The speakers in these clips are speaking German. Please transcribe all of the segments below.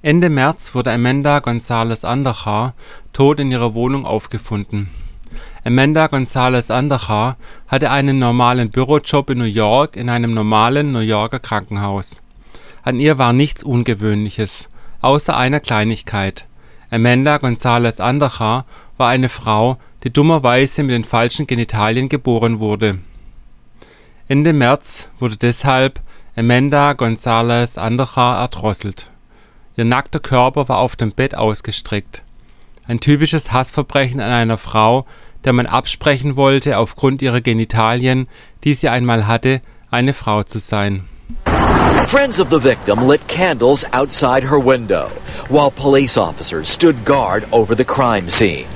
Ende März wurde Amanda González Andujar tot in ihrer Wohnung aufgefunden. Amanda González Andujar hatte einen normalen Bürojob in New York in einem normalen New Yorker Krankenhaus. An ihr war nichts Ungewöhnliches, außer einer Kleinigkeit: Amanda González Andujar war eine Frau, die dummerweise mit den falschen Genitalien geboren wurde. Ende März wurde deshalb Amanda González Andujar erdrosselt Ihr nackter Körper war auf dem Bett ausgestreckt. Ein typisches Hassverbrechen an einer Frau, der man absprechen wollte, aufgrund ihrer Genitalien, die sie einmal hatte, eine Frau zu sein. Friends of the victim lit candles outside her window, while police officers stood guard over the crime scene.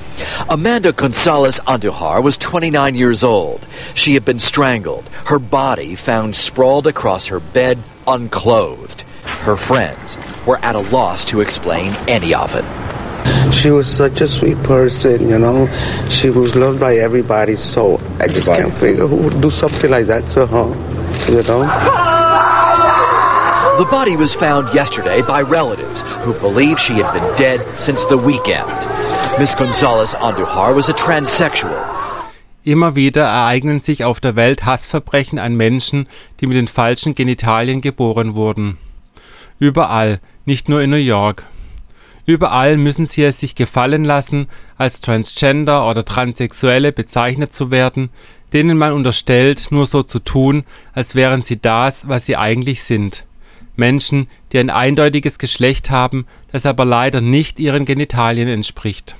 Amanda Gonzalez Andujar was 29 years old. She had been strangled, her body found sprawled across her bed, unclothed. Her friends were at a loss to explain any of it. She was such a sweet person, you know. She was loved by everybody, so I just can't figure who would do something like that to her, you know. The body was found yesterday by relatives who believe she had been dead since the weekend. Miss Gonzalez Andujar was a transsexual. Immer wieder ereignen sich auf der Welt Hassverbrechen an Menschen, die mit den falschen Genitalien geboren wurden. Überall, nicht nur in New York. Überall müssen sie es sich gefallen lassen, als Transgender oder Transsexuelle bezeichnet zu werden, denen man unterstellt, nur so zu tun, als wären sie das, was sie eigentlich sind. Menschen, die ein eindeutiges Geschlecht haben, das aber leider nicht ihren Genitalien entspricht.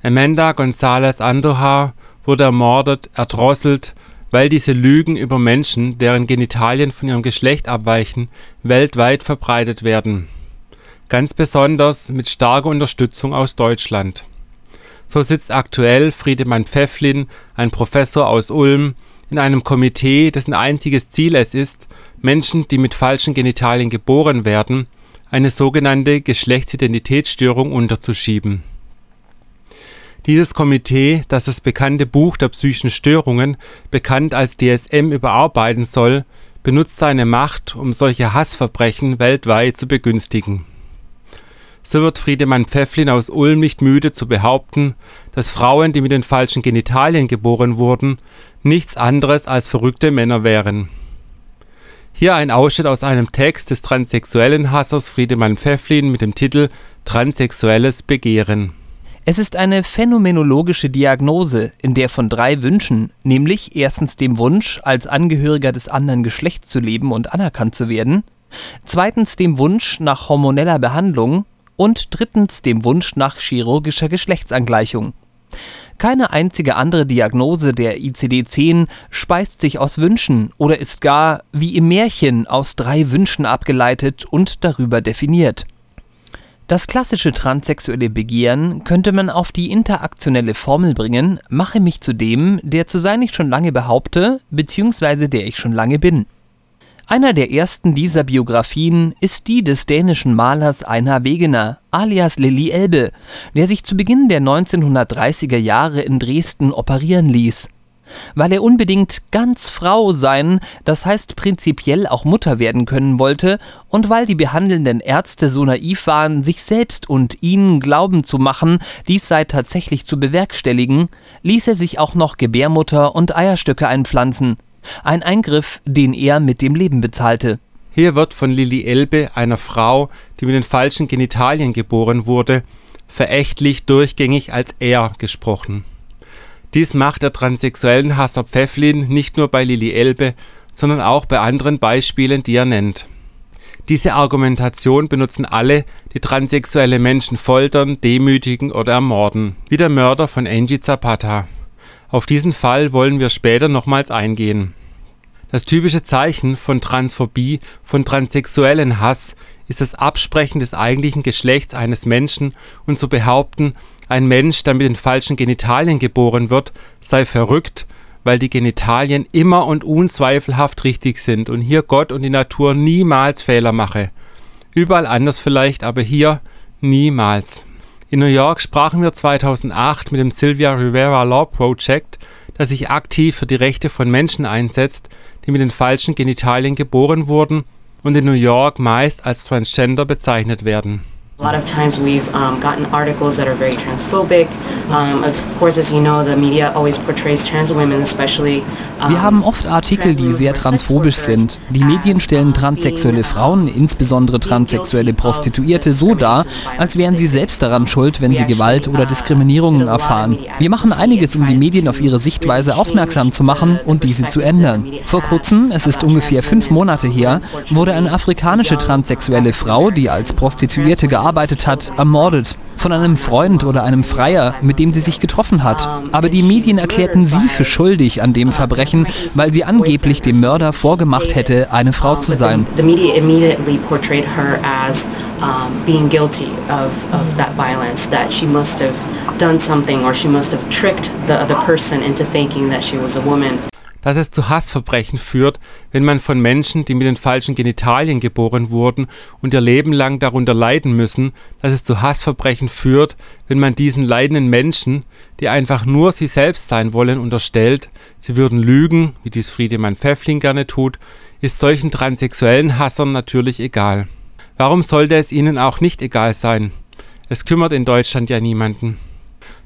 Amanda González Andujar wurde ermordet, erdrosselt weil diese Lügen über Menschen, deren Genitalien von ihrem Geschlecht abweichen, weltweit verbreitet werden. Ganz besonders mit starker Unterstützung aus Deutschland. So sitzt aktuell Friedemann Pfefflin, ein Professor aus Ulm, in einem Komitee, dessen einziges Ziel es ist, Menschen, die mit falschen Genitalien geboren werden, eine sogenannte Geschlechtsidentitätsstörung unterzuschieben dieses Komitee, das das bekannte Buch der psychischen Störungen, bekannt als DSM, überarbeiten soll, benutzt seine Macht, um solche Hassverbrechen weltweit zu begünstigen. So wird Friedemann Pfefflin aus Ulm nicht müde zu behaupten, dass Frauen, die mit den falschen Genitalien geboren wurden, nichts anderes als verrückte Männer wären. Hier ein Ausschnitt aus einem Text des transsexuellen Hassers Friedemann Pfefflin mit dem Titel Transsexuelles Begehren es ist eine phänomenologische Diagnose, in der von drei Wünschen, nämlich erstens dem Wunsch, als Angehöriger des anderen Geschlechts zu leben und anerkannt zu werden, zweitens dem Wunsch nach hormoneller Behandlung und drittens dem Wunsch nach chirurgischer Geschlechtsangleichung. Keine einzige andere Diagnose der ICD-10 speist sich aus Wünschen oder ist gar, wie im Märchen, aus drei Wünschen abgeleitet und darüber definiert das klassische transsexuelle Begehren könnte man auf die interaktionelle Formel bringen: Mache mich zu dem, der zu sein ich schon lange behaupte bzw. der ich schon lange bin. Einer der ersten dieser Biografien ist die des dänischen Malers Einar Wegener alias Lilly Elbe, der sich zu Beginn der 1930er Jahre in Dresden operieren ließ weil er unbedingt ganz Frau sein, das heißt prinzipiell auch Mutter werden können wollte, und weil die behandelnden Ärzte so naiv waren, sich selbst und ihnen glauben zu machen, dies sei tatsächlich zu bewerkstelligen, ließ er sich auch noch Gebärmutter und Eierstöcke einpflanzen. Ein Eingriff, den er mit dem Leben bezahlte. Hier wird von Lilly Elbe, einer Frau, die mit den falschen Genitalien geboren wurde, verächtlich durchgängig als er gesprochen. Dies macht der transsexuellen Hasser Pfefflin nicht nur bei Lilly Elbe, sondern auch bei anderen Beispielen, die er nennt. Diese Argumentation benutzen alle, die transsexuelle Menschen foltern, demütigen oder ermorden, wie der Mörder von Angie Zapata. Auf diesen Fall wollen wir später nochmals eingehen. Das typische Zeichen von Transphobie, von transsexuellen Hass ist das Absprechen des eigentlichen Geschlechts eines Menschen und zu behaupten, ein Mensch, der mit den falschen Genitalien geboren wird, sei verrückt, weil die Genitalien immer und unzweifelhaft richtig sind und hier Gott und die Natur niemals Fehler mache. Überall anders vielleicht, aber hier niemals. In New York sprachen wir 2008 mit dem Sylvia Rivera Law Project, das sich aktiv für die Rechte von Menschen einsetzt, die mit den falschen Genitalien geboren wurden und in New York meist als Transgender bezeichnet werden A lot of times we've um, gotten articles that are very transphobic. Um, of course, as you know, the media always portrays trans women, especially. Um, Wir haben oft Artikel, die sehr transphobisch sind. Die Medien stellen transsexuelle Frauen, insbesondere transsexuelle Prostituierte, so dar, als wären sie selbst daran schuld, wenn sie Gewalt oder Diskriminierungen erfahren. Wir machen einiges, um die Medien auf ihre Sichtweise aufmerksam zu machen und diese zu ändern. Vor kurzem, es ist ungefähr fünf Monate her, wurde eine afrikanische transsexuelle Frau, die als Prostituierte gearbeitet gearbeitet hat, ermordet. Von einem Freund oder einem Freier, mit dem sie sich getroffen hat. Aber die Medien erklärten sie für schuldig an dem Verbrechen, weil sie angeblich dem Mörder vorgemacht hätte, eine Frau zu sein. Dass es zu Hassverbrechen führt, wenn man von Menschen, die mit den falschen Genitalien geboren wurden und ihr Leben lang darunter leiden müssen, dass es zu Hassverbrechen führt, wenn man diesen leidenden Menschen, die einfach nur sie selbst sein wollen, unterstellt, sie würden lügen, wie dies Friedemann Pfeffling gerne tut, ist solchen transsexuellen Hassern natürlich egal. Warum sollte es ihnen auch nicht egal sein? Es kümmert in Deutschland ja niemanden.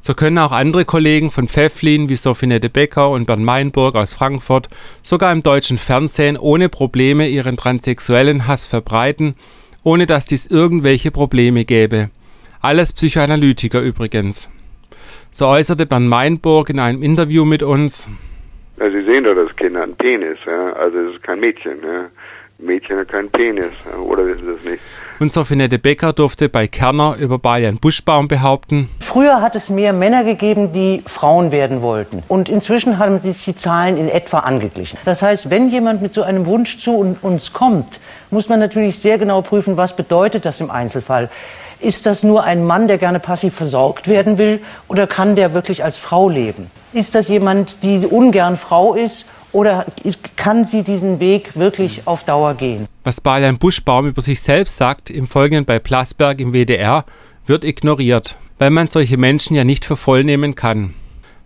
So können auch andere Kollegen von Pfefflin wie Sophinette Becker und Bernd Meinburg aus Frankfurt sogar im deutschen Fernsehen ohne Probleme ihren transsexuellen Hass verbreiten, ohne dass dies irgendwelche Probleme gäbe. Alles Psychoanalytiker übrigens. So äußerte Bernd Meinburg in einem Interview mit uns. Ja, Sie sehen doch das Kind hat einen Penis, ja? also es ist kein Mädchen. Ja? Mädchen hat keinen Penis, oder wissen Sie das nicht? Und Sophinette Becker durfte bei Kerner über Balian Buschbaum behaupten. Früher hat es mehr Männer gegeben, die Frauen werden wollten. Und inzwischen haben sich die Zahlen in etwa angeglichen. Das heißt, wenn jemand mit so einem Wunsch zu uns kommt, muss man natürlich sehr genau prüfen, was bedeutet das im Einzelfall. Ist das nur ein Mann, der gerne passiv versorgt werden will, oder kann der wirklich als Frau leben? Ist das jemand, die ungern Frau ist oder kann sie diesen Weg wirklich auf Dauer gehen? Was Balian Buschbaum über sich selbst sagt, im Folgenden bei Plasberg im WDR, wird ignoriert, weil man solche Menschen ja nicht für voll nehmen kann.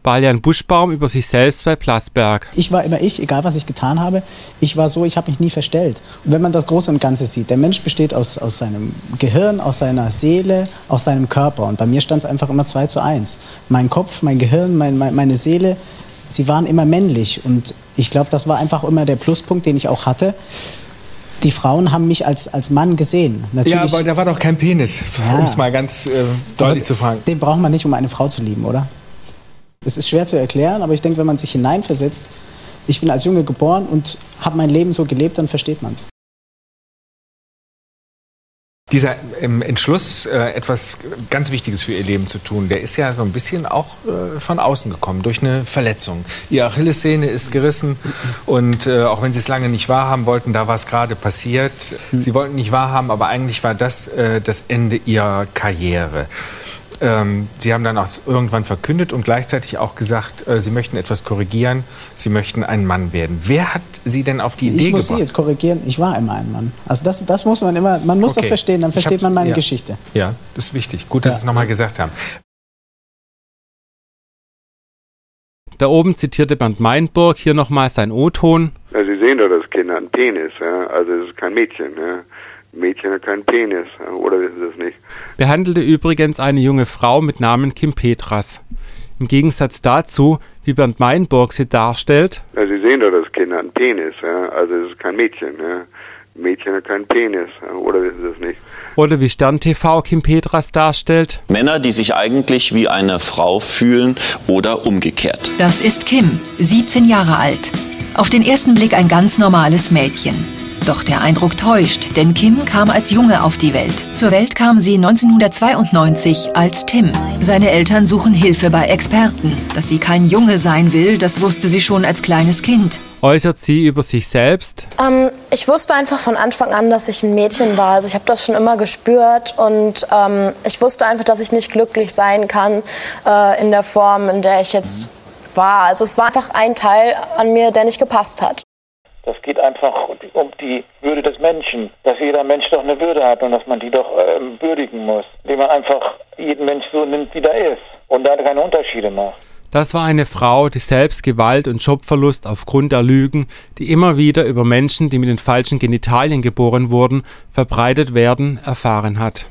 Balian Buschbaum über sich selbst bei Plasberg. Ich war immer ich, egal was ich getan habe. Ich war so, ich habe mich nie verstellt. Und wenn man das Große und Ganze sieht, der Mensch besteht aus, aus seinem Gehirn, aus seiner Seele, aus seinem Körper. Und bei mir stand es einfach immer 2 zu 1. Mein Kopf, mein Gehirn, mein, mein, meine Seele, sie waren immer männlich. Und ich glaube, das war einfach immer der Pluspunkt, den ich auch hatte. Die Frauen haben mich als, als Mann gesehen. Natürlich, ja, aber da war doch kein Penis, ja, um es mal ganz äh, deutlich zu fragen. Den braucht man nicht, um eine Frau zu lieben, oder? Es ist schwer zu erklären, aber ich denke, wenn man sich hineinversetzt, ich bin als Junge geboren und habe mein Leben so gelebt, dann versteht man es. Dieser ähm, Entschluss, äh, etwas ganz Wichtiges für ihr Leben zu tun, der ist ja so ein bisschen auch äh, von außen gekommen, durch eine Verletzung. Ihre Achillessehne ist gerissen und äh, auch wenn Sie es lange nicht wahrhaben wollten, da war es gerade passiert. Sie wollten nicht wahrhaben, aber eigentlich war das das Ende Ihrer Karriere. Ähm, Sie haben dann auch irgendwann verkündet und gleichzeitig auch gesagt, äh, Sie möchten etwas korrigieren, Sie möchten ein Mann werden. Wer hat Sie denn auf die Idee gebracht? Ich muss gebracht? Sie jetzt korrigieren, ich war immer ein Mann. Also das, das muss man immer, man muss okay. das verstehen, dann versteht man meine ja. Geschichte. Ja, das ist wichtig. Gut, dass ja. Sie es nochmal gesagt haben. Da oben zitierte Bernd Meinburg hier nochmal sein O-Ton. Ja, Sie sehen doch, das Kind hat einen Penis, ja? also es ist kein Mädchen. Ja? Mädchen hat keinen Penis, oder wissen Sie das nicht? Behandelte übrigens eine junge Frau mit Namen Kim Petras. Im Gegensatz dazu, wie Bernd Meinburg sie darstellt. Ja, Sie sehen doch, das Kind hat einen Penis, ja? also es ist kein Mädchen. Ja? Mädchen hat keinen Penis, oder wissen Sie das nicht? Oder wie Stern TV Kim Petras darstellt. Männer, die sich eigentlich wie eine Frau fühlen oder umgekehrt. Das ist Kim, 17 Jahre alt. Auf den ersten Blick ein ganz normales Mädchen. Doch der Eindruck täuscht, denn Kim kam als Junge auf die Welt. Zur Welt kam sie 1992 als Tim. Seine Eltern suchen Hilfe bei Experten. Dass sie kein Junge sein will, das wusste sie schon als kleines Kind. Äußert sie über sich selbst? Ähm, ich wusste einfach von Anfang an, dass ich ein Mädchen war. Also ich habe das schon immer gespürt und ähm, ich wusste einfach, dass ich nicht glücklich sein kann äh, in der Form, in der ich jetzt war. Also es war einfach ein Teil an mir, der nicht gepasst hat. Das geht einfach um die Würde des Menschen, dass jeder Mensch doch eine Würde hat und dass man die doch äh, würdigen muss, indem man einfach jeden Mensch so nimmt, wie er ist und da keine Unterschiede macht. Das war eine Frau, die selbst Gewalt und Jobverlust aufgrund der Lügen, die immer wieder über Menschen, die mit den falschen Genitalien geboren wurden, verbreitet werden, erfahren hat.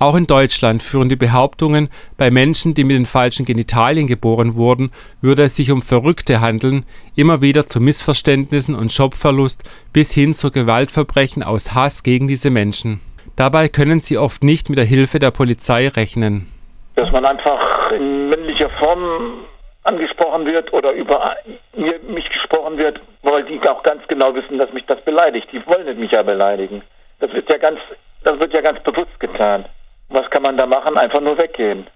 Auch in Deutschland führen die Behauptungen, bei Menschen, die mit den falschen Genitalien geboren wurden, würde es sich um Verrückte handeln, immer wieder zu Missverständnissen und Jobverlust bis hin zu Gewaltverbrechen aus Hass gegen diese Menschen. Dabei können sie oft nicht mit der Hilfe der Polizei rechnen. Dass man einfach in männlicher Form angesprochen wird oder über mich gesprochen wird, weil die auch ganz genau wissen, dass mich das beleidigt. Die wollen mich ja beleidigen. Das wird ja ganz, das wird ja ganz bewusst getan. Was kann man da machen? Einfach nur weggehen.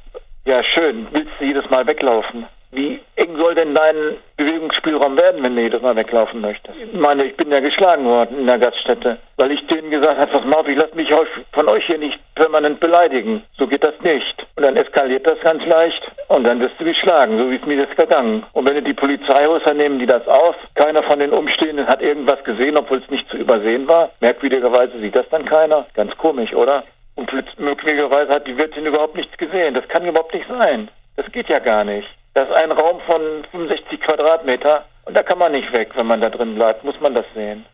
Ja, schön. Willst du jedes Mal weglaufen? Wie eng soll denn dein Bewegungsspielraum werden, wenn du jedes Mal weglaufen möchtest? Ich meine, ich bin ja geschlagen worden in der Gaststätte, weil ich denen gesagt habe, pass mal auf, ich lasse mich von euch hier nicht permanent beleidigen. So geht das nicht. Und dann eskaliert das ganz leicht und dann wirst du geschlagen. So wie es mir jetzt gegangen. Und wenn du die Polizei holst, dann nehmen die das auf. Keiner von den Umstehenden hat irgendwas gesehen, obwohl es nicht zu übersehen war. Merkwürdigerweise sieht das dann keiner. Ganz komisch, oder? Und möglicherweise hat die Wirtin überhaupt nichts gesehen. Das kann überhaupt nicht sein. Das geht ja gar nicht. Das ist ein Raum von 65 Quadratmeter und da kann man nicht weg, wenn man da drin bleibt. Muss man das sehen.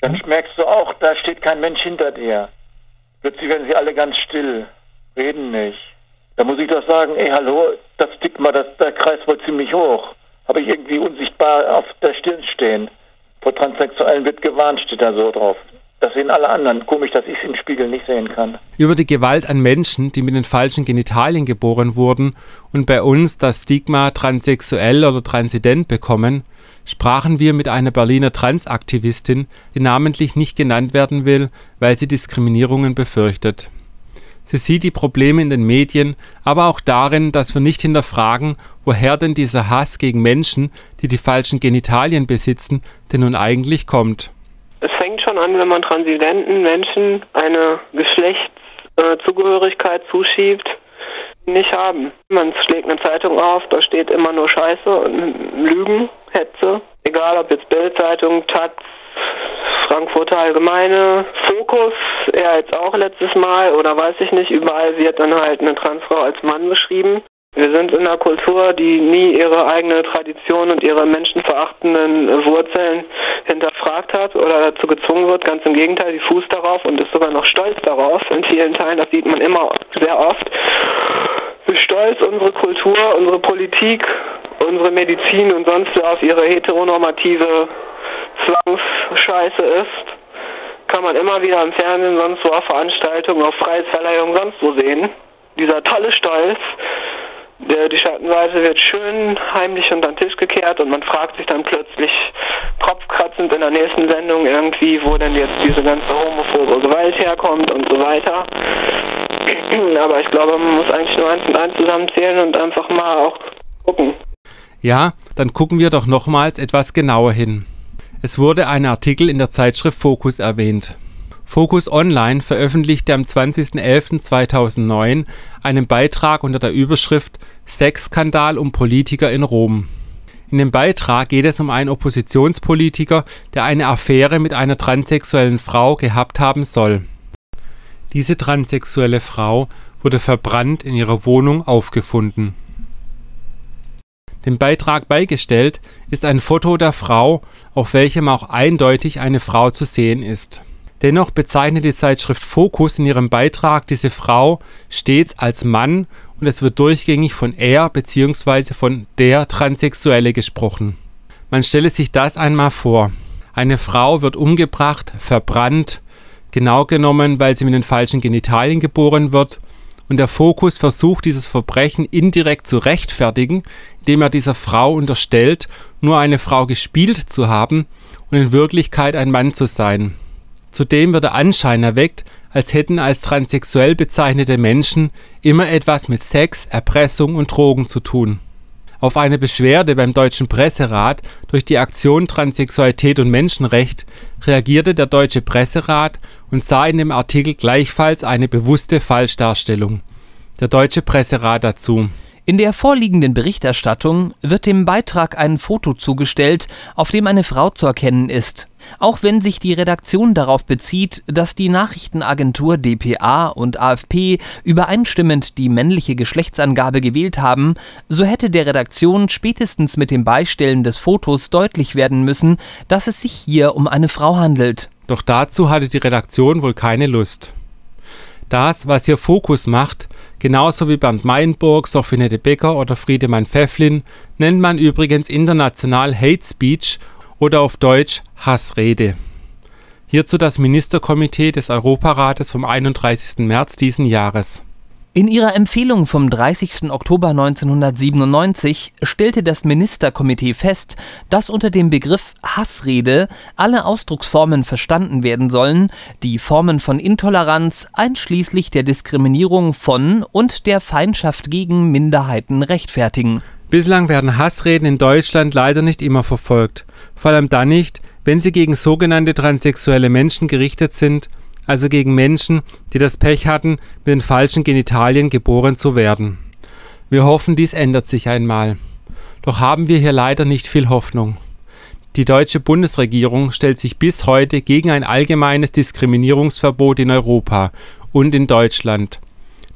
Dann merkst du auch, da steht kein Mensch hinter dir. Plötzlich werden sie alle ganz still, reden nicht. Da muss ich doch sagen, ey, hallo, das Stigma, das, der Kreis wohl ziemlich hoch. Habe ich irgendwie unsichtbar auf der Stirn stehen. Vor Transsexuellen wird gewarnt, steht da so drauf. Das sehen alle anderen. Komisch, dass ich es im Spiegel nicht sehen kann. Über die Gewalt an Menschen, die mit den falschen Genitalien geboren wurden und bei uns das Stigma transsexuell oder transident bekommen, sprachen wir mit einer Berliner Transaktivistin, die namentlich nicht genannt werden will, weil sie Diskriminierungen befürchtet. Sie sieht die Probleme in den Medien, aber auch darin, dass wir nicht hinterfragen, woher denn dieser Hass gegen Menschen, die die falschen Genitalien besitzen, denn nun eigentlich kommt. Es fängt schon an, wenn man transidenten Menschen eine Geschlechtszugehörigkeit zuschiebt, nicht haben. Man schlägt eine Zeitung auf, da steht immer nur Scheiße und Lügen, Hetze. Egal ob jetzt Bildzeitung, Taz, Frankfurter Allgemeine, Fokus, er jetzt auch letztes Mal oder weiß ich nicht, überall wird dann halt eine Transfrau als Mann beschrieben. Wir sind in einer Kultur, die nie ihre eigene Tradition und ihre menschenverachtenden Wurzeln hinterfragt hat oder dazu gezwungen wird. Ganz im Gegenteil, die fußt darauf und ist sogar noch stolz darauf. In vielen Teilen, das sieht man immer sehr oft, wie stolz unsere Kultur, unsere Politik, unsere Medizin und sonst auf ihre heteronormative Zwangsscheiße ist. Kann man immer wieder im Fernsehen, sonst wo auf Veranstaltungen, auf Preisverleihungen, sonst wo sehen. Dieser tolle Stolz, der, die Schattenseite wird schön heimlich unter den Tisch gekehrt und man fragt sich dann plötzlich kopfkratzend in der nächsten Sendung irgendwie, wo denn jetzt diese ganze homophobe Gewalt herkommt und so weiter. Aber ich glaube, man muss eigentlich nur eins und eins zusammenzählen und einfach mal auch gucken. Ja, dann gucken wir doch nochmals etwas genauer hin. Es wurde ein Artikel in der Zeitschrift Focus erwähnt. Focus Online veröffentlichte am 20.11.2009 einen Beitrag unter der Überschrift Sexskandal um Politiker in Rom. In dem Beitrag geht es um einen Oppositionspolitiker, der eine Affäre mit einer transsexuellen Frau gehabt haben soll. Diese transsexuelle Frau wurde verbrannt in ihrer Wohnung aufgefunden. Dem Beitrag beigestellt ist ein Foto der Frau, auf welchem auch eindeutig eine Frau zu sehen ist Dennoch bezeichnet die Zeitschrift Focus in ihrem Beitrag diese Frau stets als Mann und es wird durchgängig von er bzw. von der Transsexuelle gesprochen. Man stelle sich das einmal vor. Eine Frau wird umgebracht, verbrannt, genau genommen, weil sie mit den falschen Genitalien geboren wird, und der Fokus versucht dieses Verbrechen indirekt zu rechtfertigen, indem er dieser Frau unterstellt, nur eine Frau gespielt zu haben und in Wirklichkeit ein Mann zu sein. Zudem wird der Anschein erweckt, als hätten als transsexuell bezeichnete Menschen immer etwas mit Sex, Erpressung und Drogen zu tun. Auf eine Beschwerde beim Deutschen Presserat durch die Aktion Transsexualität und Menschenrecht reagierte der Deutsche Presserat und sah in dem Artikel gleichfalls eine bewusste Falschdarstellung. Der Deutsche Presserat dazu in der vorliegenden Berichterstattung wird dem Beitrag ein Foto zugestellt, auf dem eine Frau zu erkennen ist. Auch wenn sich die Redaktion darauf bezieht, dass die Nachrichtenagentur dpa und AFP übereinstimmend die männliche Geschlechtsangabe gewählt haben, so hätte der Redaktion spätestens mit dem Beistellen des Fotos deutlich werden müssen, dass es sich hier um eine Frau handelt. Doch dazu hatte die Redaktion wohl keine Lust. Das, was hier Fokus macht, genauso wie Bernd Meinburg, Sophie Becker oder Friedemann Pfefflin, nennt man übrigens international Hate Speech oder auf Deutsch Hassrede. Hierzu das Ministerkomitee des Europarates vom 31. März diesen Jahres. In ihrer Empfehlung vom 30. Oktober 1997 stellte das Ministerkomitee fest, dass unter dem Begriff Hassrede alle Ausdrucksformen verstanden werden sollen, die Formen von Intoleranz einschließlich der Diskriminierung von und der Feindschaft gegen Minderheiten rechtfertigen. Bislang werden Hassreden in Deutschland leider nicht immer verfolgt, vor allem dann nicht, wenn sie gegen sogenannte transsexuelle Menschen gerichtet sind also gegen Menschen, die das Pech hatten, mit den falschen Genitalien geboren zu werden. Wir hoffen, dies ändert sich einmal. Doch haben wir hier leider nicht viel Hoffnung. Die deutsche Bundesregierung stellt sich bis heute gegen ein allgemeines Diskriminierungsverbot in Europa und in Deutschland.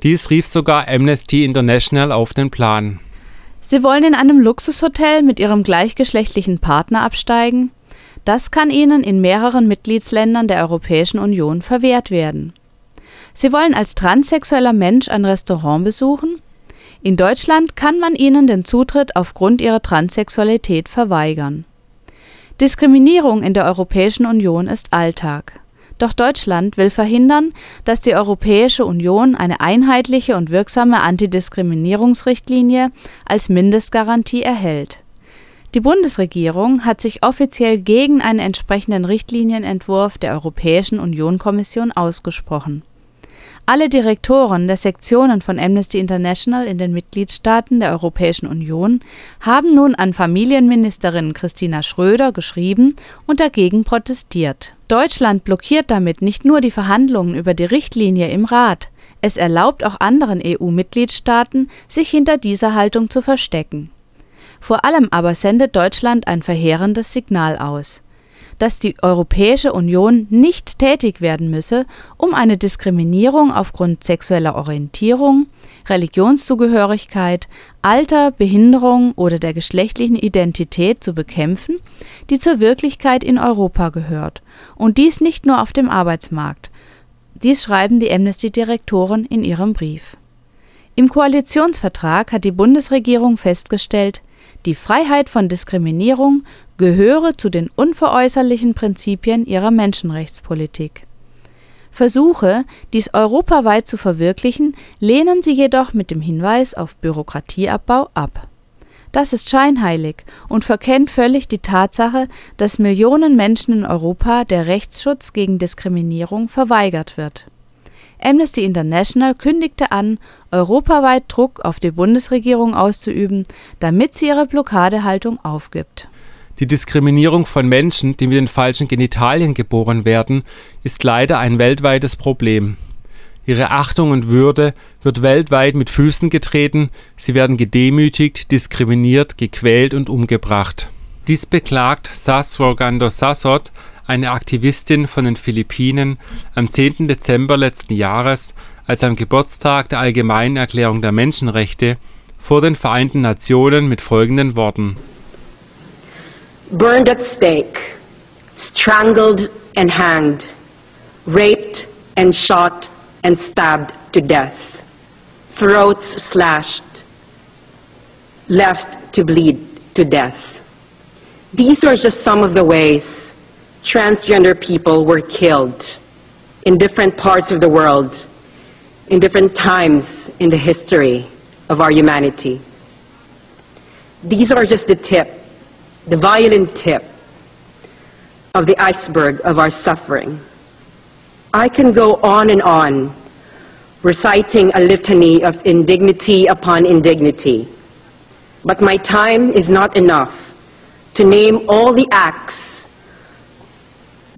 Dies rief sogar Amnesty International auf den Plan. Sie wollen in einem Luxushotel mit ihrem gleichgeschlechtlichen Partner absteigen? Das kann ihnen in mehreren Mitgliedsländern der Europäischen Union verwehrt werden. Sie wollen als transsexueller Mensch ein Restaurant besuchen? In Deutschland kann man ihnen den Zutritt aufgrund ihrer Transsexualität verweigern. Diskriminierung in der Europäischen Union ist Alltag. Doch Deutschland will verhindern, dass die Europäische Union eine einheitliche und wirksame Antidiskriminierungsrichtlinie als Mindestgarantie erhält. Die Bundesregierung hat sich offiziell gegen einen entsprechenden Richtlinienentwurf der Europäischen Union-Kommission ausgesprochen. Alle Direktoren der Sektionen von Amnesty International in den Mitgliedstaaten der Europäischen Union haben nun an Familienministerin Christina Schröder geschrieben und dagegen protestiert. Deutschland blockiert damit nicht nur die Verhandlungen über die Richtlinie im Rat, es erlaubt auch anderen EU-Mitgliedstaaten, sich hinter dieser Haltung zu verstecken vor allem aber sendet Deutschland ein verheerendes Signal aus, dass die Europäische Union nicht tätig werden müsse, um eine Diskriminierung aufgrund sexueller Orientierung, Religionszugehörigkeit, Alter, Behinderung oder der geschlechtlichen Identität zu bekämpfen, die zur Wirklichkeit in Europa gehört, und dies nicht nur auf dem Arbeitsmarkt. Dies schreiben die Amnesty-Direktoren in ihrem Brief. Im Koalitionsvertrag hat die Bundesregierung festgestellt, die Freiheit von Diskriminierung gehöre zu den unveräußerlichen Prinzipien ihrer Menschenrechtspolitik. Versuche, dies europaweit zu verwirklichen, lehnen sie jedoch mit dem Hinweis auf Bürokratieabbau ab. Das ist scheinheilig und verkennt völlig die Tatsache, dass Millionen Menschen in Europa der Rechtsschutz gegen Diskriminierung verweigert wird Amnesty International kündigte an, europaweit Druck auf die Bundesregierung auszuüben, damit sie ihre Blockadehaltung aufgibt. Die Diskriminierung von Menschen, die mit den falschen Genitalien geboren werden, ist leider ein weltweites Problem. Ihre Achtung und Würde wird weltweit mit Füßen getreten, sie werden gedemütigt, diskriminiert, gequält und umgebracht. Dies beklagt Sas Rogando Sassot, eine Aktivistin von den Philippinen, am 10. Dezember letzten Jahres, als am Geburtstag der Allgemeinen Erklärung der Menschenrechte, vor den Vereinten Nationen mit folgenden Worten. Burned at stake, strangled and hanged, raped and shot and stabbed to death, throats slashed, left to bleed to death. These are just some of the ways transgender people were killed in different parts of the world, in different times in the history of our humanity. These are just the tip, the violent tip of the iceberg of our suffering. I can go on and on, reciting a litany of indignity upon indignity, but my time is not enough to name all the acts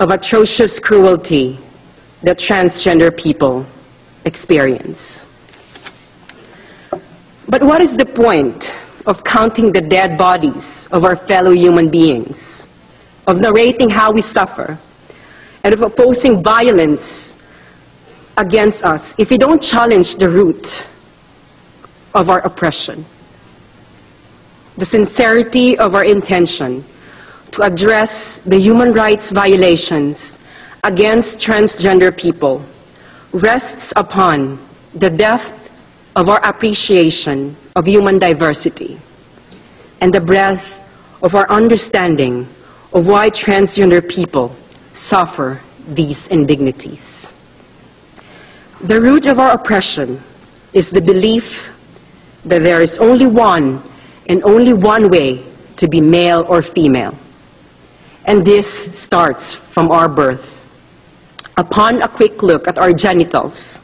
of atrocious cruelty that transgender people experience. But what is the point of counting the dead bodies of our fellow human beings, of narrating how we suffer, and of opposing violence against us if we don't challenge the root of our oppression? The sincerity of our intention to address the human rights violations against transgender people rests upon the depth of our appreciation of human diversity and the breadth of our understanding of why transgender people suffer these indignities. The root of our oppression is the belief that there is only one and only one way to be male or female. And this starts from our birth. Upon a quick look at our genitals,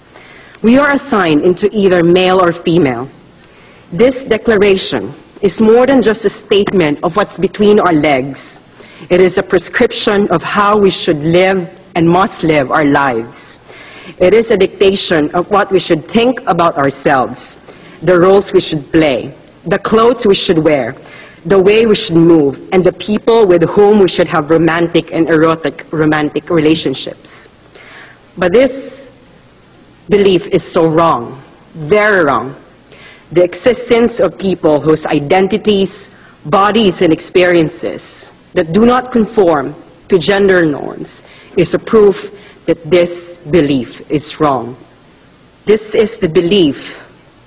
we are assigned into either male or female. This declaration is more than just a statement of what's between our legs. It is a prescription of how we should live and must live our lives. It is a dictation of what we should think about ourselves, the roles we should play, the clothes we should wear, the way we should move, and the people with whom we should have romantic and erotic romantic relationships. But this belief is so wrong, very wrong. The existence of people whose identities, bodies, and experiences that do not conform to gender norms is a proof that this belief is wrong. This is the belief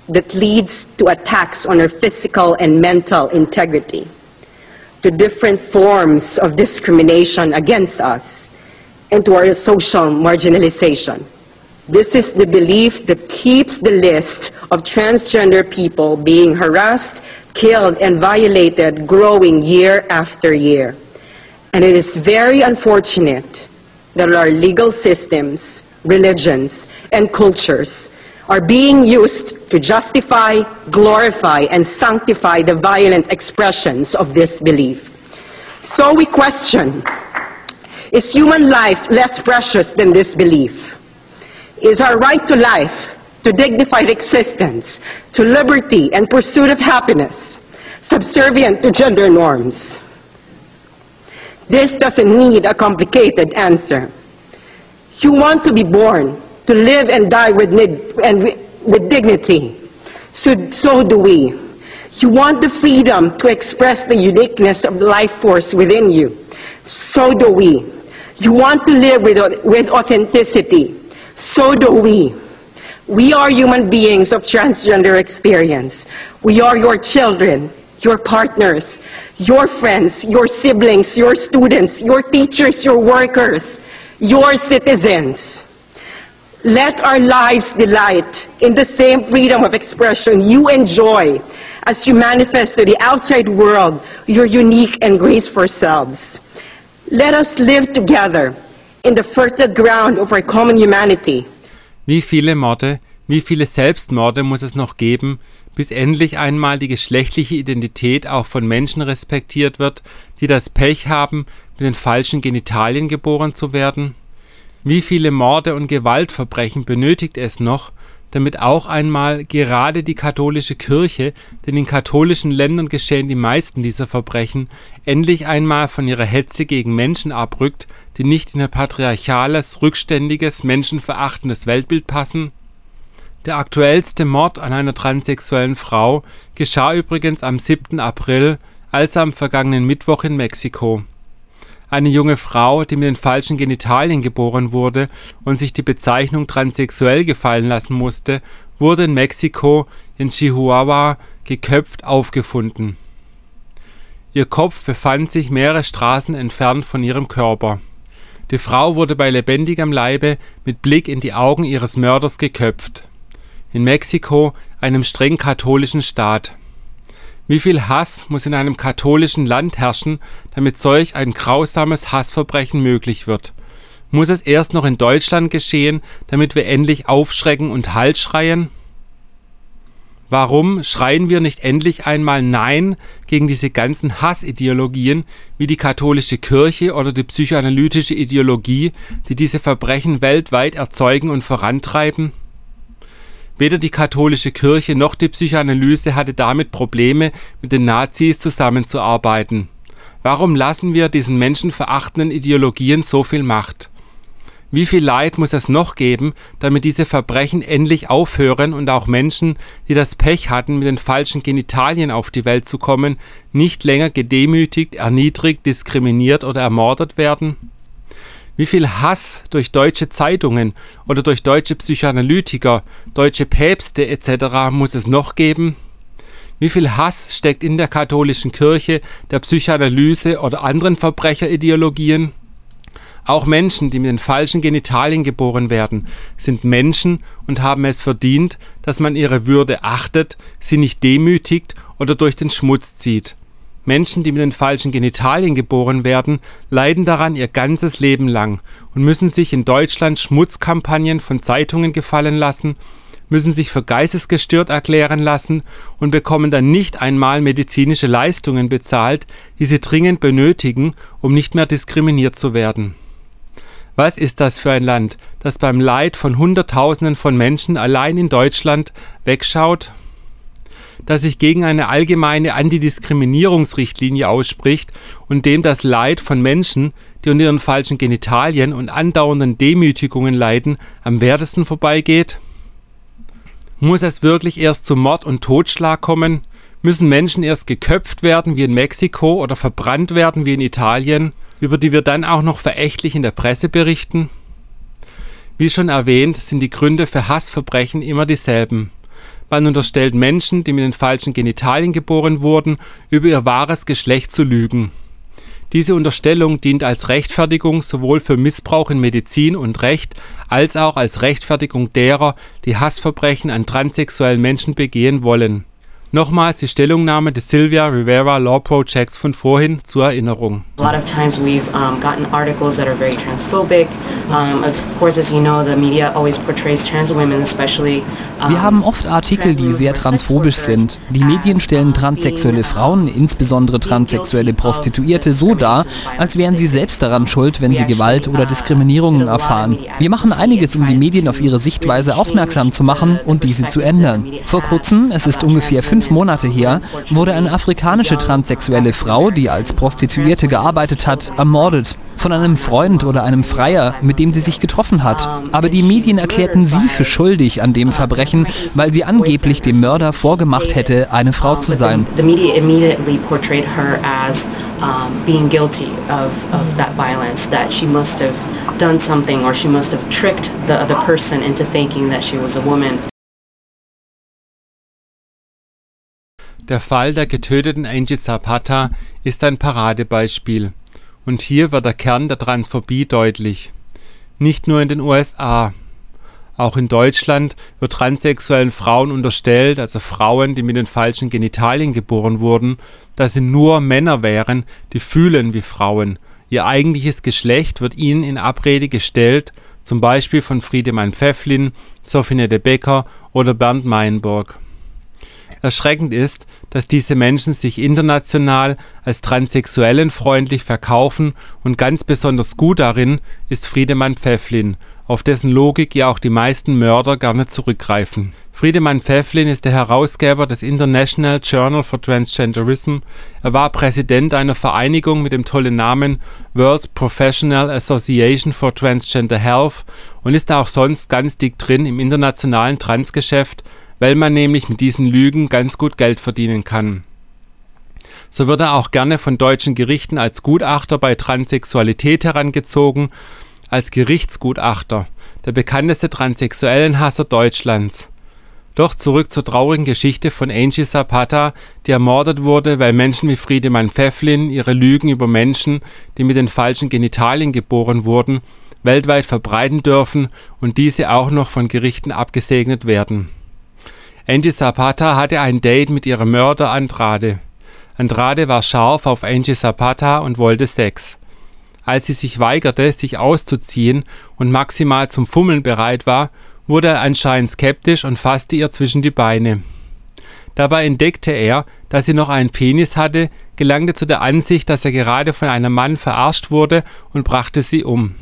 that leads to attacks on our physical and mental integrity, to different forms of discrimination against us, and to our social marginalization. This is the belief that keeps the list of transgender people being harassed, killed, and violated growing year after year. And it is very unfortunate that our legal systems, religions, and cultures are being used to justify, glorify, and sanctify the violent expressions of this belief. So we question, is human life less precious than this belief? Is our right to life, to dignified existence, to liberty and pursuit of happiness subservient to gender norms? This doesn't need a complicated answer. You want to be born, to live and die with, and with dignity. So, so do we. You want the freedom to express the uniqueness of the life force within you. So do we. You want to live with, with authenticity. So do we. We are human beings of transgender experience. We are your children, your partners, your friends, your siblings, your students, your teachers, your workers, your citizens. Let our lives delight in the same freedom of expression you enjoy as you manifest to the outside world your unique and graceful selves. Let us live together in the fertile ground of our common humanity. Wie viele Morde, wie viele Selbstmorde muss es noch geben, bis endlich einmal die geschlechtliche Identität auch von Menschen respektiert wird, die das Pech haben, mit den falschen Genitalien geboren zu werden? Wie viele Morde und Gewaltverbrechen benötigt es noch, damit auch einmal gerade die katholische Kirche, denn in katholischen Ländern geschehen die meisten dieser Verbrechen, endlich einmal von ihrer Hetze gegen Menschen abrückt, die nicht in ein patriarchales, rückständiges, menschenverachtendes Weltbild passen? Der aktuellste Mord an einer transsexuellen Frau geschah übrigens am 7. April, also am vergangenen Mittwoch in Mexiko eine junge Frau, die mit den falschen Genitalien geboren wurde und sich die Bezeichnung transsexuell gefallen lassen musste, wurde in Mexiko in Chihuahua geköpft aufgefunden. Ihr Kopf befand sich mehrere Straßen entfernt von ihrem Körper. Die Frau wurde bei lebendigem Leibe mit Blick in die Augen ihres Mörders geköpft. In Mexiko, einem streng katholischen Staat. Wie viel Hass muss in einem katholischen Land herrschen, damit solch ein grausames Hassverbrechen möglich wird? Muss es erst noch in Deutschland geschehen, damit wir endlich aufschrecken und Halt schreien? Warum schreien wir nicht endlich einmal Nein gegen diese ganzen Hassideologien wie die katholische Kirche oder die psychoanalytische Ideologie, die diese Verbrechen weltweit erzeugen und vorantreiben? Weder die katholische Kirche noch die Psychoanalyse hatte damit Probleme, mit den Nazis zusammenzuarbeiten. Warum lassen wir diesen menschenverachtenden Ideologien so viel Macht? Wie viel Leid muss es noch geben, damit diese Verbrechen endlich aufhören und auch Menschen, die das Pech hatten, mit den falschen Genitalien auf die Welt zu kommen, nicht länger gedemütigt, erniedrigt, diskriminiert oder ermordet werden? Wie viel Hass durch deutsche Zeitungen oder durch deutsche Psychoanalytiker, deutsche Päpste etc. muss es noch geben? Wie viel Hass steckt in der katholischen Kirche, der Psychoanalyse oder anderen Verbrecherideologien? Auch Menschen, die mit den falschen Genitalien geboren werden, sind Menschen und haben es verdient, dass man ihre Würde achtet, sie nicht demütigt oder durch den Schmutz zieht. Menschen, die mit den falschen Genitalien geboren werden, leiden daran ihr ganzes Leben lang und müssen sich in Deutschland Schmutzkampagnen von Zeitungen gefallen lassen, müssen sich für geistesgestört erklären lassen und bekommen dann nicht einmal medizinische Leistungen bezahlt, die sie dringend benötigen, um nicht mehr diskriminiert zu werden. Was ist das für ein Land, das beim Leid von Hunderttausenden von Menschen allein in Deutschland wegschaut? Das sich gegen eine allgemeine Antidiskriminierungsrichtlinie ausspricht und dem das Leid von Menschen, die unter ihren falschen Genitalien und andauernden Demütigungen leiden, am wertesten vorbeigeht? Muss es wirklich erst zu Mord und Totschlag kommen? Müssen Menschen erst geköpft werden wie in Mexiko oder verbrannt werden wie in Italien, über die wir dann auch noch verächtlich in der Presse berichten? Wie schon erwähnt, sind die Gründe für Hassverbrechen immer dieselben. Man unterstellt Menschen, die mit den falschen Genitalien geboren wurden, über ihr wahres Geschlecht zu lügen. Diese Unterstellung dient als Rechtfertigung sowohl für Missbrauch in Medizin und Recht als auch als Rechtfertigung derer, die Hassverbrechen an transsexuellen Menschen begehen wollen Nochmals die Stellungnahme des Sylvia Rivera Law Projects von vorhin zur Erinnerung. A lot of times we've um, gotten articles that are very transphobic. Um, of course, as you know, the media always portrays trans women, especially. Um, Wir haben oft Artikel, die sehr transphobisch sind. Die Medien stellen transsexuelle Frauen, insbesondere transsexuelle Prostituierte, so dar, als wären sie selbst daran schuld, wenn sie Gewalt oder Diskriminierungen erfahren. Wir machen einiges, um die Medien auf ihre Sichtweise aufmerksam zu machen und diese zu ändern. Vor kurzem, es ist ungefähr fünf fünf Monate her, wurde eine afrikanische transsexuelle Frau, die als Prostituierte gearbeitet hat, ermordet. Von einem Freund oder einem Freier, mit dem sie sich getroffen hat. Aber die Medien erklärten sie für schuldig an dem Verbrechen, weil sie angeblich dem Mörder vorgemacht hätte, eine Frau zu sein. Der Fall der getöteten Angie Zapata ist ein Paradebeispiel. Und hier wird der Kern der Transphobie deutlich. Nicht nur in den USA. Auch in Deutschland wird transsexuellen Frauen unterstellt, also Frauen, die mit den falschen Genitalien geboren wurden, dass sie nur Männer wären, die fühlen wie Frauen. Ihr eigentliches Geschlecht wird ihnen in Abrede gestellt, zum Beispiel von Friedemann Pfefflin, Sophie de Becker oder Bernd Meinburg. Erschreckend ist, dass diese Menschen sich international als transsexuellenfreundlich verkaufen und ganz besonders gut darin ist Friedemann Pfefflin, auf dessen Logik ja auch die meisten Mörder gerne zurückgreifen. Friedemann Pfefflin ist der Herausgeber des International Journal for Transgenderism. Er war Präsident einer Vereinigung mit dem tollen Namen World Professional Association for Transgender Health und ist auch sonst ganz dick drin im internationalen Transgeschäft weil man nämlich mit diesen Lügen ganz gut Geld verdienen kann. So wird er auch gerne von deutschen Gerichten als Gutachter bei Transsexualität herangezogen, als Gerichtsgutachter, der bekannteste Transsexuellenhasser Deutschlands. Doch zurück zur traurigen Geschichte von Angie Zapata, die ermordet wurde, weil Menschen wie Friedemann Pfefflin ihre Lügen über Menschen, die mit den falschen Genitalien geboren wurden, weltweit verbreiten dürfen und diese auch noch von Gerichten abgesegnet werden. Angie Zapata hatte ein Date mit ihrem Mörder Andrade. Andrade war scharf auf Angie Zapata und wollte Sex. Als sie sich weigerte, sich auszuziehen und maximal zum Fummeln bereit war, wurde er anscheinend skeptisch und fasste ihr zwischen die Beine. Dabei entdeckte er, dass sie noch einen Penis hatte, gelangte zu der Ansicht, dass er gerade von einem Mann verarscht wurde und brachte sie um.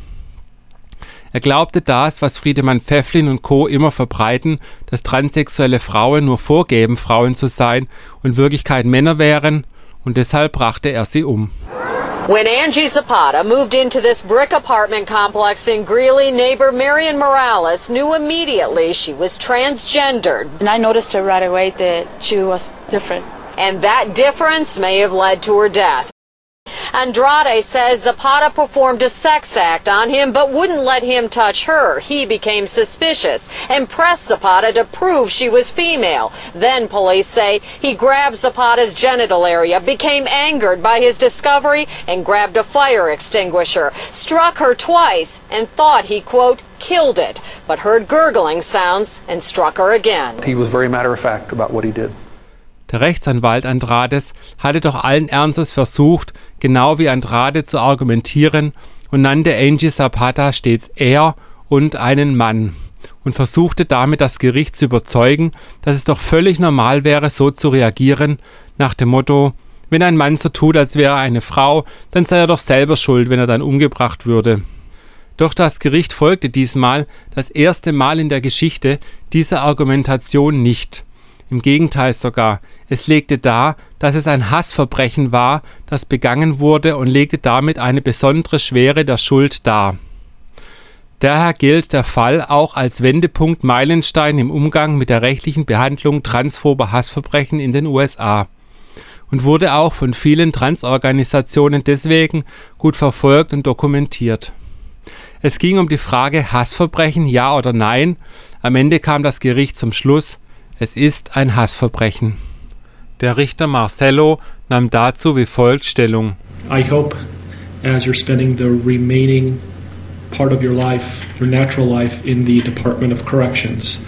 Er glaubte das, was Friedemann Pfefflin und Co. immer verbreiten, dass transsexuelle Frauen nur vorgeben, Frauen zu sein und Wirklichkeit Männer wären, und deshalb brachte er sie um. When Angie Zapata moved into this brick apartment complex in Greeley, neighbor Marion Morales knew immediately she was transgendered. And I noticed her right away that she was different. And that difference may have led to her death. Andrade says Zapata performed a sex act on him but wouldn't let him touch her. He became suspicious and pressed Zapata to prove she was female. Then police say he grabbed Zapata's genital area, became angered by his discovery, and grabbed a fire extinguisher, struck her twice, and thought he, quote, killed it, but heard gurgling sounds and struck her again. He was very matter of fact about what he did. Der Rechtsanwalt Andrades hatte doch allen Ernstes versucht, genau wie Andrade zu argumentieren und nannte Angie Zapata stets er und einen Mann und versuchte damit das Gericht zu überzeugen, dass es doch völlig normal wäre, so zu reagieren, nach dem Motto, wenn ein Mann so tut, als wäre er eine Frau, dann sei er doch selber schuld, wenn er dann umgebracht würde. Doch das Gericht folgte diesmal das erste Mal in der Geschichte dieser Argumentation nicht. Im Gegenteil sogar, es legte dar, dass es ein Hassverbrechen war, das begangen wurde und legte damit eine besondere Schwere der Schuld dar. Daher gilt der Fall auch als Wendepunkt Meilenstein im Umgang mit der rechtlichen Behandlung transphober Hassverbrechen in den USA und wurde auch von vielen Transorganisationen deswegen gut verfolgt und dokumentiert. Es ging um die Frage Hassverbrechen, ja oder nein. Am Ende kam das Gericht zum Schluss, es ist ein Hassverbrechen. Der Richter Marcello nahm dazu wie folgt Stellung. I hope as you're spending the remaining part of your life, your natural life in the Department of Corrections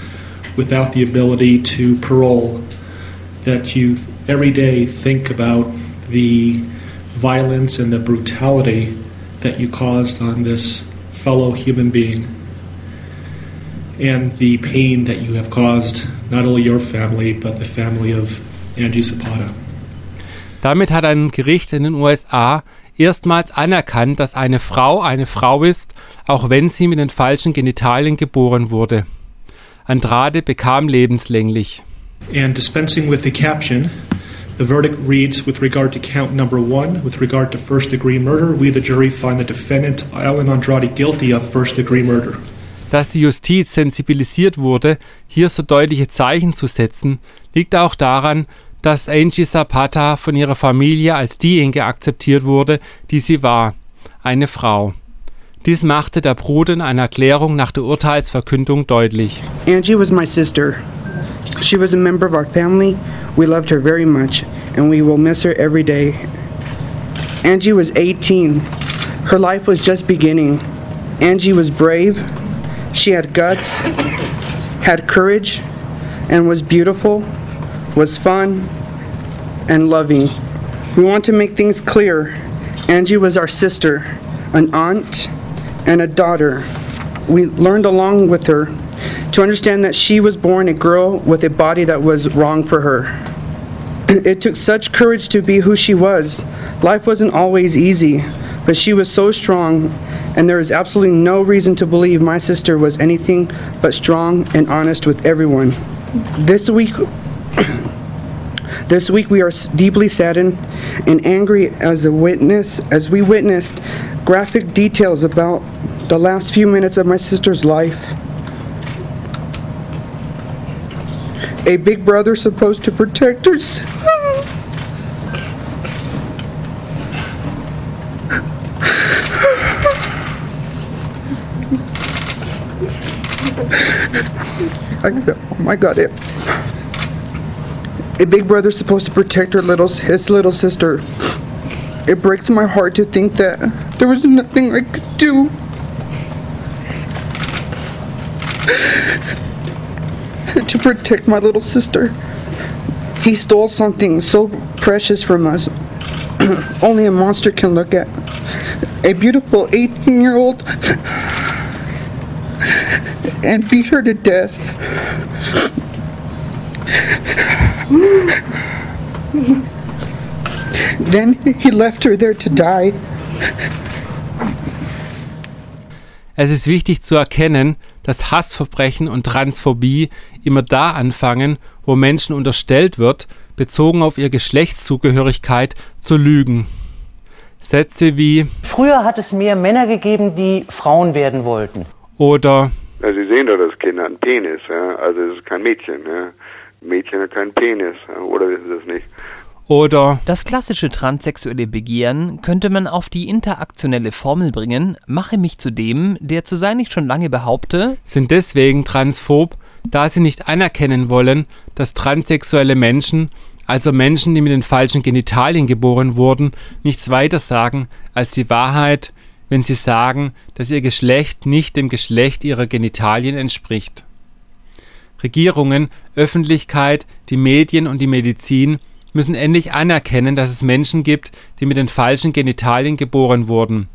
without the ability to parole that you every day think about the violence and the brutality that you caused on this fellow human being and the pain that you have caused not only your family but the family of Angie Zapata. Damit hat ein Gericht in den USA erstmals anerkannt, dass eine Frau eine Frau ist, auch wenn sie mit den falschen Genitalien geboren wurde. Andrade bekam lebenslänglich. And dispensing with the caption, the verdict reads with regard to count number one, with regard to first degree murder, we the jury find the defendant Alan Andrade guilty of first degree murder. Dass die Justiz sensibilisiert wurde, hier so deutliche Zeichen zu setzen, liegt auch daran, dass Angie Zapata von ihrer Familie als diejenige akzeptiert wurde, die sie war, eine Frau. Dies machte der Bruder in einer Erklärung nach der Urteilsverkündung deutlich. Angie was my sister. She was a member of our family. We loved her very much, and we will miss her every day. Angie was 18. Her life was just beginning. Angie was brave. She had guts, had courage, and was beautiful, was fun, and loving. We want to make things clear. Angie was our sister, an aunt, and a daughter. We learned along with her to understand that she was born a girl with a body that was wrong for her. It took such courage to be who she was. Life wasn't always easy, but she was so strong, and there is absolutely no reason to believe my sister was anything but strong and honest with everyone. This week, this week we are deeply saddened and angry as a witness, as we witnessed graphic details about the last few minutes of my sister's life. A big brother supposed to protect her. I, oh my god, it. A big brother supposed to protect her little his little sister. It breaks my heart to think that there was nothing I could do. to protect my little sister. He stole something so precious from us. Only a monster can look at. A beautiful 18 year old and beat her to death. then he left her there to die. Es ist wichtig zu erkennen, dass Hassverbrechen und Transphobie immer da anfangen, wo Menschen unterstellt wird, bezogen auf ihre Geschlechtszugehörigkeit zu lügen. Sätze wie Früher hat es mehr Männer gegeben, die Frauen werden wollten. Oder Ja, Sie sehen doch, das Kind hat einen Penis, ja? also es ist kein Mädchen. Ja? Mädchen hat keinen Penis, ja? oder wissen Sie das nicht? Oder das klassische transsexuelle Begehren könnte man auf die interaktionelle Formel bringen, mache mich zu dem, der zu sein ich schon lange behaupte, sind deswegen transphob, da sie nicht anerkennen wollen, dass transsexuelle Menschen, also Menschen, die mit den falschen Genitalien geboren wurden, nichts weiter sagen als die Wahrheit, wenn sie sagen, dass ihr Geschlecht nicht dem Geschlecht ihrer Genitalien entspricht. Regierungen, Öffentlichkeit, die Medien und die Medizin müssen endlich anerkennen, dass es Menschen gibt, die mit den falschen Genitalien geboren wurden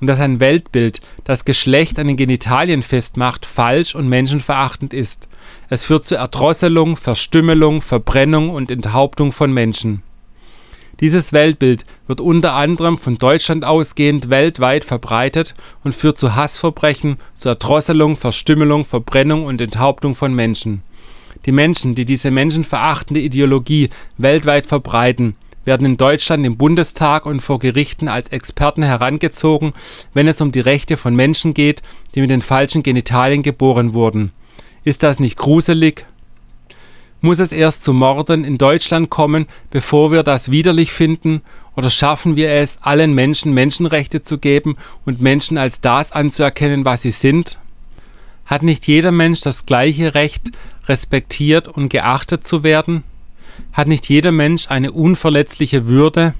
und dass ein Weltbild, das Geschlecht an den Genitalien festmacht, falsch und menschenverachtend ist. Es führt zu Erdrosselung, Verstümmelung, Verbrennung und Enthauptung von Menschen. Dieses Weltbild wird unter anderem von Deutschland ausgehend weltweit verbreitet und führt zu Hassverbrechen, zu Erdrosselung, Verstümmelung, Verbrennung und Enthauptung von Menschen. Die Menschen, die diese menschenverachtende Ideologie weltweit verbreiten, werden in Deutschland im Bundestag und vor Gerichten als Experten herangezogen, wenn es um die Rechte von Menschen geht, die mit den falschen Genitalien geboren wurden. Ist das nicht gruselig? Muss es erst zu Morden in Deutschland kommen, bevor wir das widerlich finden? Oder schaffen wir es, allen Menschen Menschenrechte zu geben und Menschen als das anzuerkennen, was sie sind? Hat nicht jeder Mensch das gleiche Recht, respektiert und geachtet zu werden? Hat nicht jeder Mensch eine unverletzliche Würde?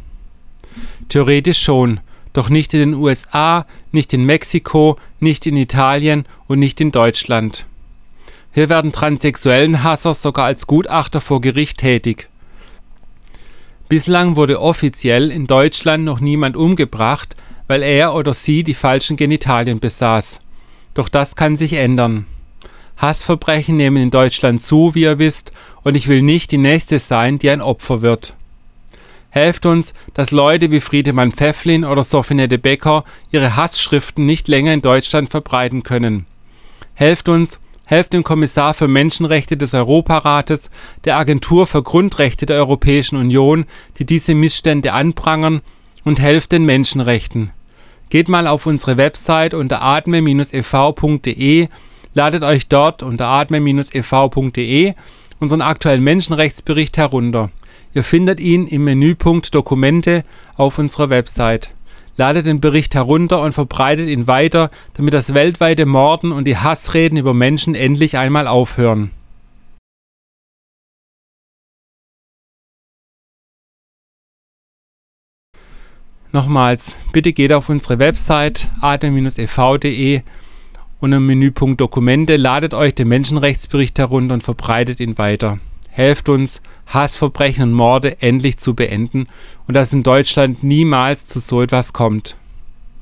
Theoretisch schon, doch nicht in den USA, nicht in Mexiko, nicht in Italien und nicht in Deutschland. Hier werden transsexuellen Hasser sogar als Gutachter vor Gericht tätig. Bislang wurde offiziell in Deutschland noch niemand umgebracht, weil er oder sie die falschen Genitalien besaß. Doch das kann sich ändern. Hassverbrechen nehmen in Deutschland zu, wie ihr wisst, und ich will nicht die nächste sein, die ein Opfer wird. Helft uns, dass Leute wie Friedemann Pfefflin oder Sofinette Becker ihre Hassschriften nicht länger in Deutschland verbreiten können. Helft uns, helft dem Kommissar für Menschenrechte des Europarates, der Agentur für Grundrechte der Europäischen Union, die diese Missstände anprangern, und helft den Menschenrechten. Geht mal auf unsere Website unter atme-ev.de, ladet euch dort unter atme-ev.de unseren aktuellen Menschenrechtsbericht herunter. Ihr findet ihn im Menüpunkt Dokumente auf unserer Website. Ladet den Bericht herunter und verbreitet ihn weiter, damit das weltweite Morden und die Hassreden über Menschen endlich einmal aufhören. Nochmals, bitte geht auf unsere Website atme-ev.de und im Menüpunkt Dokumente ladet euch den Menschenrechtsbericht herunter und verbreitet ihn weiter. Helft uns, Hassverbrechen und Morde endlich zu beenden und dass in Deutschland niemals zu so etwas kommt.